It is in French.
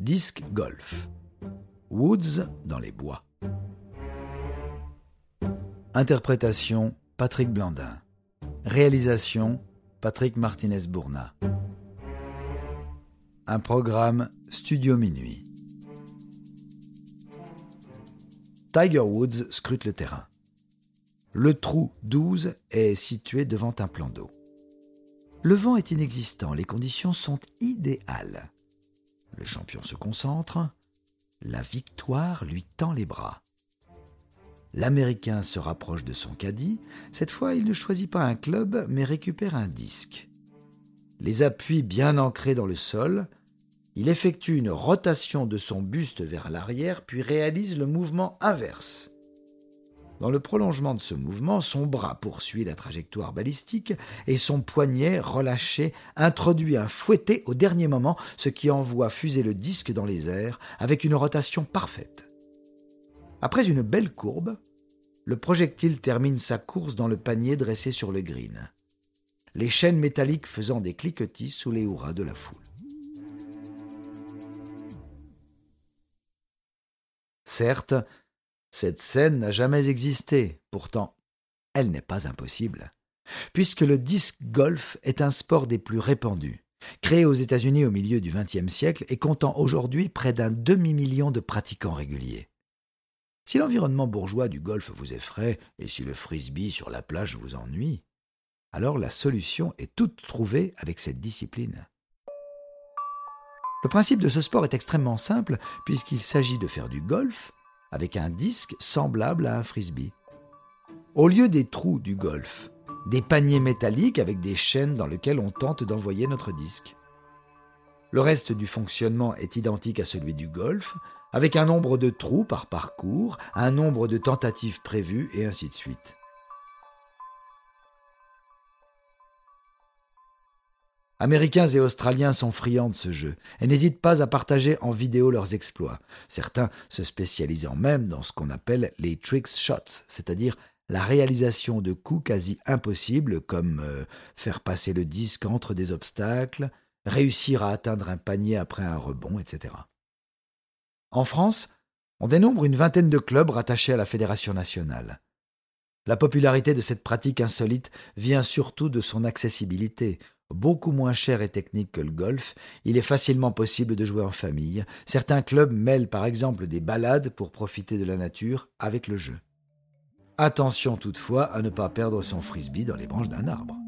Disque golf. Woods dans les bois. Interprétation Patrick Blandin. Réalisation Patrick Martinez-Bourna. Un programme Studio Minuit. Tiger Woods scrute le terrain. Le trou 12 est situé devant un plan d'eau. Le vent est inexistant, les conditions sont idéales. Le champion se concentre, la victoire lui tend les bras. L'Américain se rapproche de son caddie, cette fois il ne choisit pas un club mais récupère un disque. Les appuis bien ancrés dans le sol, il effectue une rotation de son buste vers l'arrière puis réalise le mouvement inverse. Dans le prolongement de ce mouvement, son bras poursuit la trajectoire balistique et son poignet, relâché, introduit un fouetté au dernier moment, ce qui envoie fuser le disque dans les airs avec une rotation parfaite. Après une belle courbe, le projectile termine sa course dans le panier dressé sur le green, les chaînes métalliques faisant des cliquetis sous les hurrahs de la foule. Certes, cette scène n'a jamais existé, pourtant, elle n'est pas impossible. Puisque le disc golf est un sport des plus répandus, créé aux États-Unis au milieu du XXe siècle et comptant aujourd'hui près d'un demi-million de pratiquants réguliers. Si l'environnement bourgeois du golf vous effraie et si le frisbee sur la plage vous ennuie, alors la solution est toute trouvée avec cette discipline. Le principe de ce sport est extrêmement simple puisqu'il s'agit de faire du golf avec un disque semblable à un frisbee. Au lieu des trous du golf, des paniers métalliques avec des chaînes dans lesquelles on tente d'envoyer notre disque. Le reste du fonctionnement est identique à celui du golf, avec un nombre de trous par parcours, un nombre de tentatives prévues et ainsi de suite. Américains et Australiens sont friands de ce jeu et n'hésitent pas à partager en vidéo leurs exploits, certains se spécialisant même dans ce qu'on appelle les trick shots, c'est-à-dire la réalisation de coups quasi impossibles comme euh, faire passer le disque entre des obstacles, réussir à atteindre un panier après un rebond, etc. En France, on dénombre une vingtaine de clubs rattachés à la Fédération nationale. La popularité de cette pratique insolite vient surtout de son accessibilité, beaucoup moins cher et technique que le golf, il est facilement possible de jouer en famille. Certains clubs mêlent par exemple des balades pour profiter de la nature avec le jeu. Attention toutefois à ne pas perdre son frisbee dans les branches d'un arbre.